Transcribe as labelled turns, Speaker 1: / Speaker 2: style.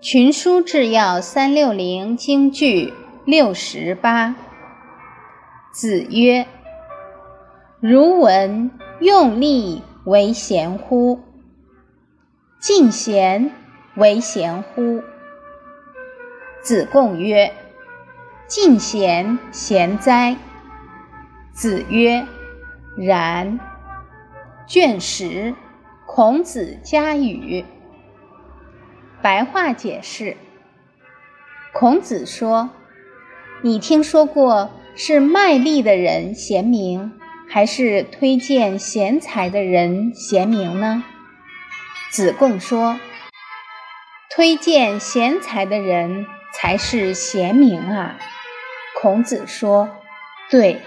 Speaker 1: 群书治要三六零京剧六十八。子曰：“如闻用力为贤乎？敬贤为贤乎？”子贡曰：“敬贤，贤哉！”子曰：“然。”卷十，孔子家语。白话解释：孔子说：“你听说过是卖力的人贤明，还是推荐贤才的人贤明呢？”子贡说：“推荐贤才的人才是贤明啊。”孔子说：“对。”